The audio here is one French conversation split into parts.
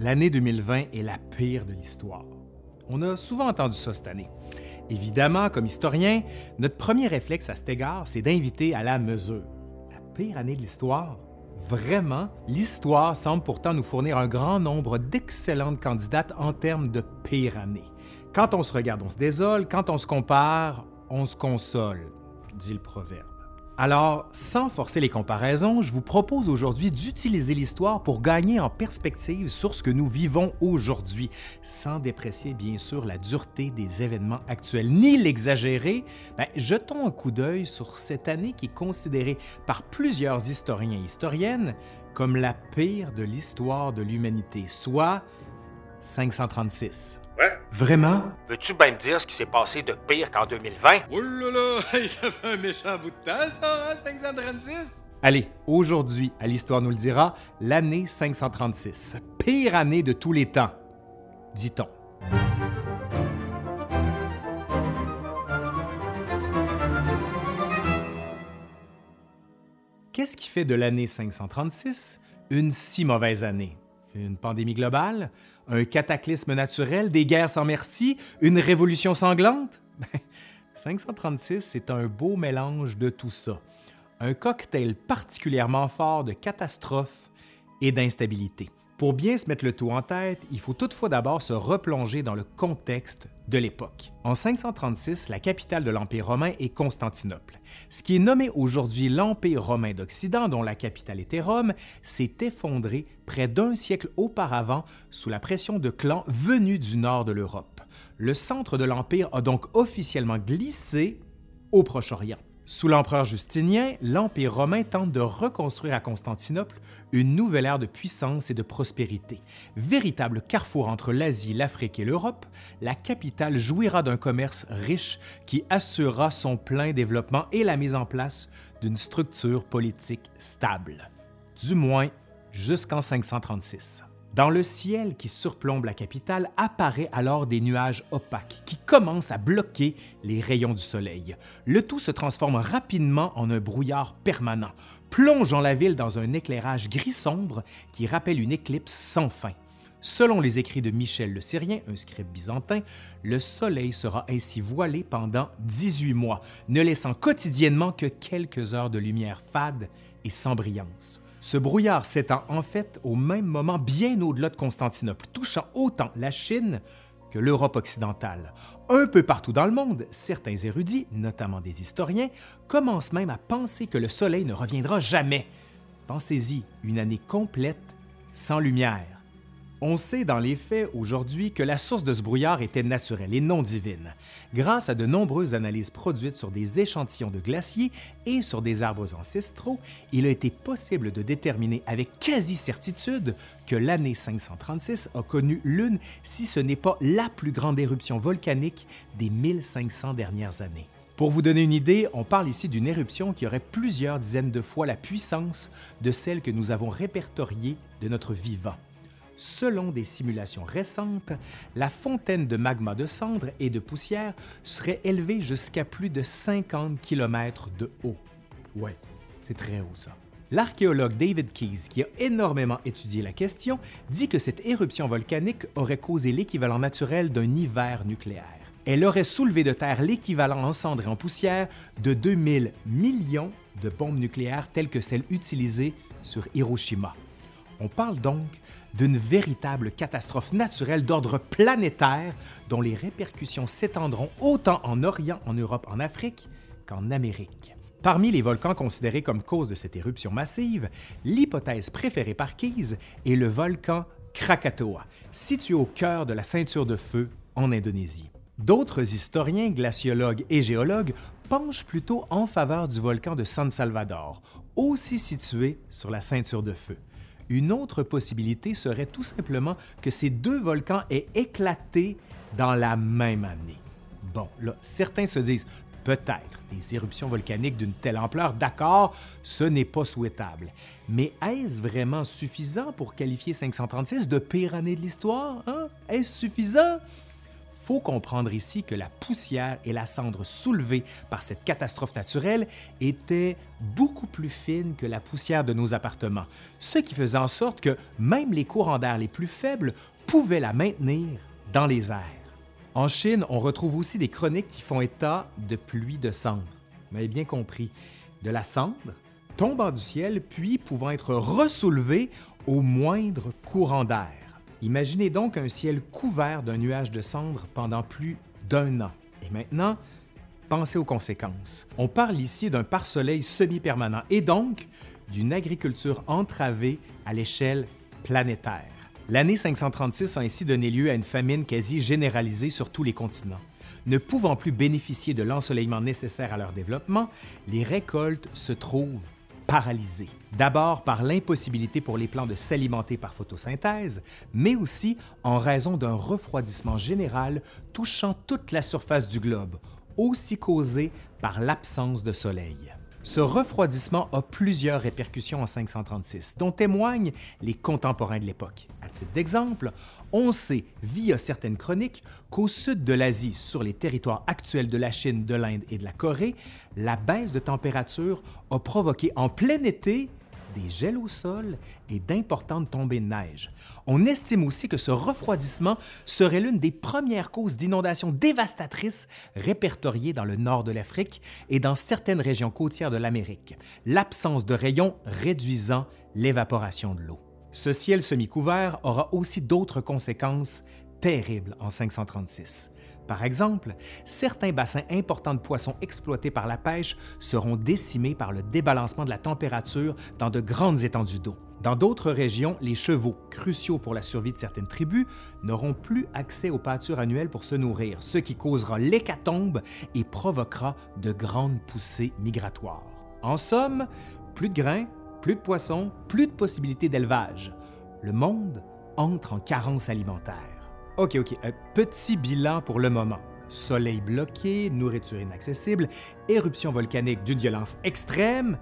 l'année 2020 est la pire de l'histoire. On a souvent entendu ça cette année. Évidemment, comme historien, notre premier réflexe à cet égard, c'est d'inviter à la mesure. La pire année de l'histoire? Vraiment, l'histoire semble pourtant nous fournir un grand nombre d'excellentes candidates en termes de pire année. Quand on se regarde, on se désole, quand on se compare, on se console, dit le proverbe. Alors, sans forcer les comparaisons, je vous propose aujourd'hui d'utiliser l'histoire pour gagner en perspective sur ce que nous vivons aujourd'hui, sans déprécier bien sûr la dureté des événements actuels ni l'exagérer. Ben, jetons un coup d'œil sur cette année qui est considérée par plusieurs historiens et historiennes comme la pire de l'histoire de l'humanité, soit 536. Vraiment? Veux-tu bien me dire ce qui s'est passé de pire qu'en 2020? Oh là là, ça fait un méchant bout de temps, ça, 536? Hein, Allez, aujourd'hui, à l'Histoire nous le dira, l'année 536. Pire année de tous les temps, dit-on. Qu'est-ce qui fait de l'année 536 une si mauvaise année? Une pandémie globale? Un cataclysme naturel? Des guerres sans merci? Une révolution sanglante? 536, ben, c'est un beau mélange de tout ça. Un cocktail particulièrement fort de catastrophes et d'instabilité. Pour bien se mettre le tout en tête, il faut toutefois d'abord se replonger dans le contexte de l'époque. En 536, la capitale de l'Empire romain est Constantinople. Ce qui est nommé aujourd'hui l'Empire romain d'Occident, dont la capitale était Rome, s'est effondré près d'un siècle auparavant sous la pression de clans venus du nord de l'Europe. Le centre de l'Empire a donc officiellement glissé au Proche-Orient. Sous l'empereur Justinien, l'Empire romain tente de reconstruire à Constantinople une nouvelle ère de puissance et de prospérité. Véritable carrefour entre l'Asie, l'Afrique et l'Europe, la capitale jouira d'un commerce riche qui assurera son plein développement et la mise en place d'une structure politique stable. Du moins jusqu'en 536. Dans le ciel qui surplombe la capitale apparaît alors des nuages opaques qui commencent à bloquer les rayons du soleil. Le tout se transforme rapidement en un brouillard permanent, plongeant la ville dans un éclairage gris sombre qui rappelle une éclipse sans fin. Selon les écrits de Michel le Syrien, un scribe byzantin, le soleil sera ainsi voilé pendant 18 mois, ne laissant quotidiennement que quelques heures de lumière fade et sans brillance. Ce brouillard s'étend en fait au même moment bien au-delà de Constantinople, touchant autant la Chine que l'Europe occidentale. Un peu partout dans le monde, certains érudits, notamment des historiens, commencent même à penser que le Soleil ne reviendra jamais. Pensez-y, une année complète sans lumière. On sait dans les faits aujourd'hui que la source de ce brouillard était naturelle et non divine. Grâce à de nombreuses analyses produites sur des échantillons de glaciers et sur des arbres ancestraux, il a été possible de déterminer avec quasi-certitude que l'année 536 a connu l'une, si ce n'est pas la plus grande éruption volcanique des 1500 dernières années. Pour vous donner une idée, on parle ici d'une éruption qui aurait plusieurs dizaines de fois la puissance de celle que nous avons répertoriée de notre vivant. Selon des simulations récentes, la fontaine de magma de cendres et de poussière serait élevée jusqu'à plus de 50 km de haut. Ouais, c'est très haut ça. L'archéologue David Keyes, qui a énormément étudié la question, dit que cette éruption volcanique aurait causé l'équivalent naturel d'un hiver nucléaire. Elle aurait soulevé de terre l'équivalent en cendres et en poussière de 2000 millions de bombes nucléaires telles que celles utilisées sur Hiroshima. On parle donc d'une véritable catastrophe naturelle d'ordre planétaire dont les répercussions s'étendront autant en Orient, en Europe, en Afrique qu'en Amérique. Parmi les volcans considérés comme cause de cette éruption massive, l'hypothèse préférée par Keyes est le volcan Krakatoa, situé au cœur de la ceinture de feu en Indonésie. D'autres historiens, glaciologues et géologues penchent plutôt en faveur du volcan de San Salvador, aussi situé sur la ceinture de feu. Une autre possibilité serait tout simplement que ces deux volcans aient éclaté dans la même année. Bon, là, certains se disent peut-être des éruptions volcaniques d'une telle ampleur, d'accord, ce n'est pas souhaitable. Mais est-ce vraiment suffisant pour qualifier 536 de pire année de l'histoire? Hein? Est-ce suffisant? Comprendre ici que la poussière et la cendre soulevées par cette catastrophe naturelle étaient beaucoup plus fines que la poussière de nos appartements, ce qui faisait en sorte que même les courants d'air les plus faibles pouvaient la maintenir dans les airs. En Chine, on retrouve aussi des chroniques qui font état de pluie de cendre. Vous m'avez bien compris. De la cendre tombant du ciel, puis pouvant être ressoulevée au moindre courant d'air. Imaginez donc un ciel couvert d'un nuage de cendre pendant plus d'un an. Et maintenant, pensez aux conséquences. On parle ici d'un pare-soleil semi-permanent et donc d'une agriculture entravée à l'échelle planétaire. L'année 536 a ainsi donné lieu à une famine quasi généralisée sur tous les continents. Ne pouvant plus bénéficier de l'ensoleillement nécessaire à leur développement, les récoltes se trouvent paralysées. D'abord par l'impossibilité pour les plants de s'alimenter par photosynthèse, mais aussi en raison d'un refroidissement général touchant toute la surface du globe, aussi causé par l'absence de soleil. Ce refroidissement a plusieurs répercussions en 536, dont témoignent les contemporains de l'époque. À titre d'exemple, on sait, via certaines chroniques, qu'au sud de l'Asie, sur les territoires actuels de la Chine, de l'Inde et de la Corée, la baisse de température a provoqué en plein été des gels au sol et d'importantes tombées de neige. On estime aussi que ce refroidissement serait l'une des premières causes d'inondations dévastatrices répertoriées dans le nord de l'Afrique et dans certaines régions côtières de l'Amérique, l'absence de rayons réduisant l'évaporation de l'eau. Ce ciel semi-couvert aura aussi d'autres conséquences terribles en 536. Par exemple, certains bassins importants de poissons exploités par la pêche seront décimés par le débalancement de la température dans de grandes étendues d'eau. Dans d'autres régions, les chevaux, cruciaux pour la survie de certaines tribus, n'auront plus accès aux pâtures annuelles pour se nourrir, ce qui causera l'hécatombe et provoquera de grandes poussées migratoires. En somme, plus de grains, plus de poissons, plus de possibilités d'élevage. Le monde entre en carence alimentaire. OK, OK. Un petit bilan pour le moment. Soleil bloqué, nourriture inaccessible, éruption volcanique d'une violence extrême.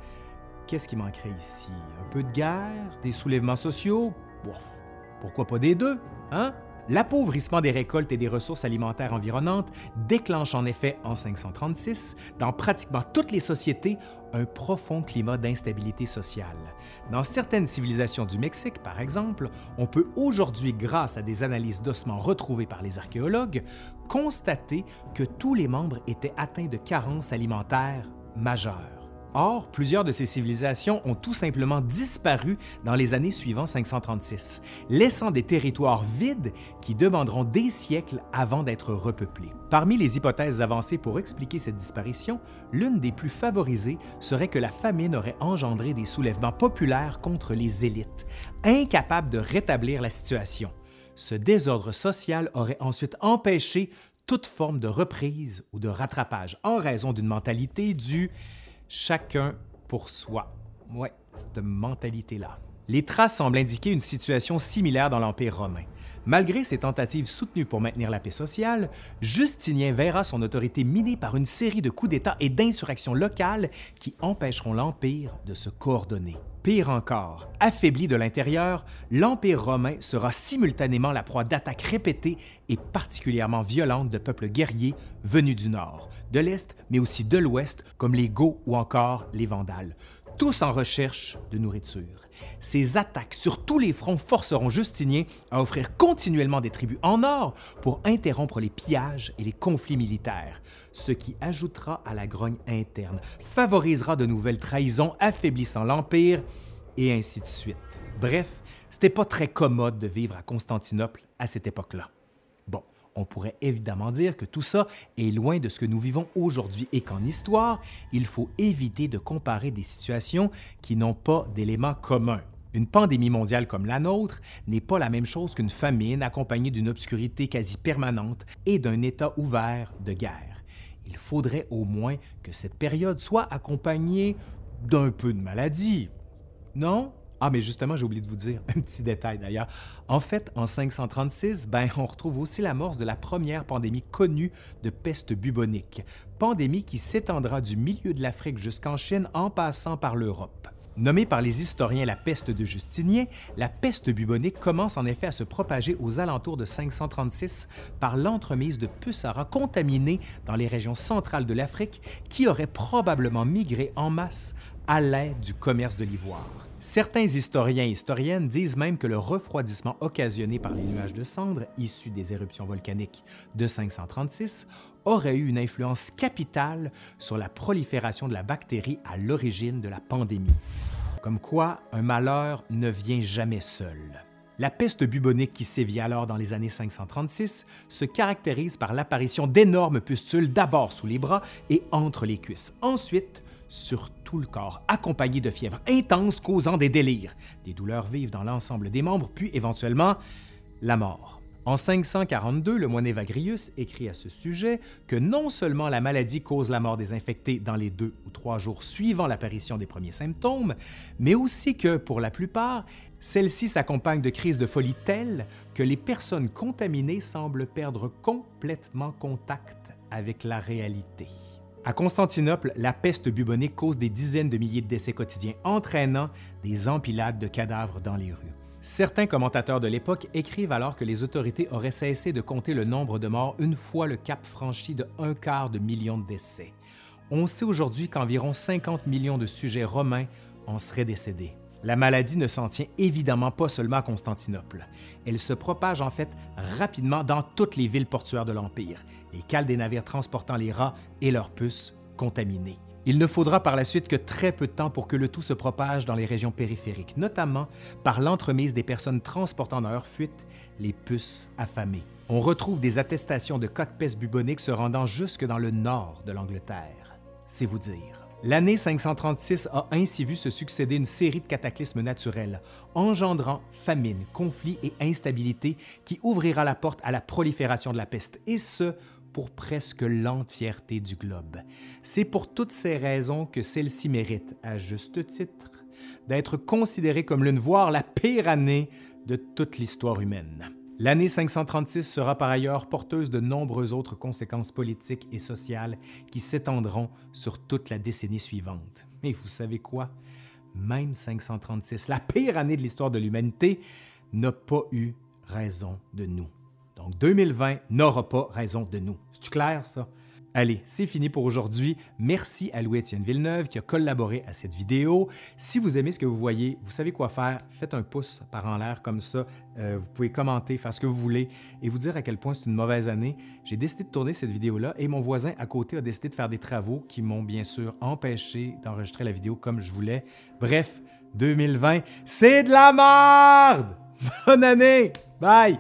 Qu'est-ce qui manquerait ici? Un peu de guerre, des soulèvements sociaux? pourquoi pas des deux, hein? L'appauvrissement des récoltes et des ressources alimentaires environnantes déclenche en effet en 536, dans pratiquement toutes les sociétés, un profond climat d'instabilité sociale. Dans certaines civilisations du Mexique, par exemple, on peut aujourd'hui, grâce à des analyses d'ossements retrouvées par les archéologues, constater que tous les membres étaient atteints de carences alimentaires majeures. Or, plusieurs de ces civilisations ont tout simplement disparu dans les années suivant 536, laissant des territoires vides qui demanderont des siècles avant d'être repeuplés. Parmi les hypothèses avancées pour expliquer cette disparition, l'une des plus favorisées serait que la famine aurait engendré des soulèvements populaires contre les élites, incapables de rétablir la situation. Ce désordre social aurait ensuite empêché toute forme de reprise ou de rattrapage en raison d'une mentalité du chacun pour soi. Ouais, cette mentalité-là. Les traces semblent indiquer une situation similaire dans l'Empire romain. Malgré ses tentatives soutenues pour maintenir la paix sociale, Justinien verra son autorité minée par une série de coups d'État et d'insurrections locales qui empêcheront l'Empire de se coordonner. Pire encore, affaibli de l'intérieur, l'Empire romain sera simultanément la proie d'attaques répétées et particulièrement violentes de peuples guerriers venus du nord, de l'est, mais aussi de l'ouest, comme les Goths ou encore les Vandales, tous en recherche de nourriture. Ces attaques sur tous les fronts forceront Justinien à offrir continuellement des tribus en or pour interrompre les pillages et les conflits militaires, ce qui ajoutera à la grogne interne, favorisera de nouvelles trahisons, affaiblissant l'Empire, et ainsi de suite. Bref, c'était pas très commode de vivre à Constantinople à cette époque-là. Bon, on pourrait évidemment dire que tout ça est loin de ce que nous vivons aujourd'hui et qu'en histoire, il faut éviter de comparer des situations qui n'ont pas d'éléments communs. Une pandémie mondiale comme la nôtre n'est pas la même chose qu'une famine accompagnée d'une obscurité quasi permanente et d'un état ouvert de guerre. Il faudrait au moins que cette période soit accompagnée d'un peu de maladie. Non? Ah, mais justement, j'ai oublié de vous dire un petit détail d'ailleurs. En fait, en 536, ben, on retrouve aussi l'amorce de la première pandémie connue de peste bubonique, pandémie qui s'étendra du milieu de l'Afrique jusqu'en Chine en passant par l'Europe. Nommée par les historiens la peste de Justinien, la peste bubonique commence en effet à se propager aux alentours de 536 par l'entremise de puces à rats contaminés dans les régions centrales de l'Afrique qui auraient probablement migré en masse à l'aide du commerce de l'ivoire. Certains historiens et historiennes disent même que le refroidissement occasionné par les nuages de cendres issus des éruptions volcaniques de 536 aurait eu une influence capitale sur la prolifération de la bactérie à l'origine de la pandémie. Comme quoi, un malheur ne vient jamais seul. La peste bubonique qui sévit alors dans les années 536 se caractérise par l'apparition d'énormes pustules d'abord sous les bras et entre les cuisses, ensuite sur tout le corps, accompagnées de fièvres intenses causant des délires, des douleurs vives dans l'ensemble des membres, puis éventuellement la mort. En 542, le moine Evagrius écrit à ce sujet que non seulement la maladie cause la mort des infectés dans les deux ou trois jours suivant l'apparition des premiers symptômes, mais aussi que, pour la plupart, celle-ci s'accompagne de crises de folie telles que les personnes contaminées semblent perdre complètement contact avec la réalité. À Constantinople, la peste bubonique cause des dizaines de milliers de décès quotidiens, entraînant des empilades de cadavres dans les rues. Certains commentateurs de l'époque écrivent alors que les autorités auraient cessé de compter le nombre de morts une fois le cap franchi de un quart de million de décès. On sait aujourd'hui qu'environ 50 millions de sujets romains en seraient décédés. La maladie ne s'en tient évidemment pas seulement à Constantinople. Elle se propage en fait rapidement dans toutes les villes portuaires de l'Empire, les cales des navires transportant les rats et leurs puces contaminés. Il ne faudra par la suite que très peu de temps pour que le tout se propage dans les régions périphériques, notamment par l'entremise des personnes transportant dans leur fuite les puces affamées. On retrouve des attestations de cas de peste bubonique se rendant jusque dans le nord de l'Angleterre. C'est vous dire. L'année 536 a ainsi vu se succéder une série de cataclysmes naturels, engendrant famine, conflits et instabilité qui ouvrira la porte à la prolifération de la peste, et ce, pour presque l'entièreté du globe. C'est pour toutes ces raisons que celle-ci mérite, à juste titre, d'être considérée comme l'une, voire la pire année de toute l'histoire humaine. L'année 536 sera par ailleurs porteuse de nombreuses autres conséquences politiques et sociales qui s'étendront sur toute la décennie suivante. Mais vous savez quoi? Même 536, la pire année de l'histoire de l'humanité, n'a pas eu raison de nous. Donc 2020 n'aura pas raison de nous. C'est clair ça? Allez, c'est fini pour aujourd'hui. Merci à Louis-Étienne Villeneuve qui a collaboré à cette vidéo. Si vous aimez ce que vous voyez, vous savez quoi faire. Faites un pouce par en l'air comme ça. Euh, vous pouvez commenter, faire ce que vous voulez et vous dire à quel point c'est une mauvaise année. J'ai décidé de tourner cette vidéo-là et mon voisin à côté a décidé de faire des travaux qui m'ont bien sûr empêché d'enregistrer la vidéo comme je voulais. Bref, 2020, c'est de la merde! Bonne année! Bye!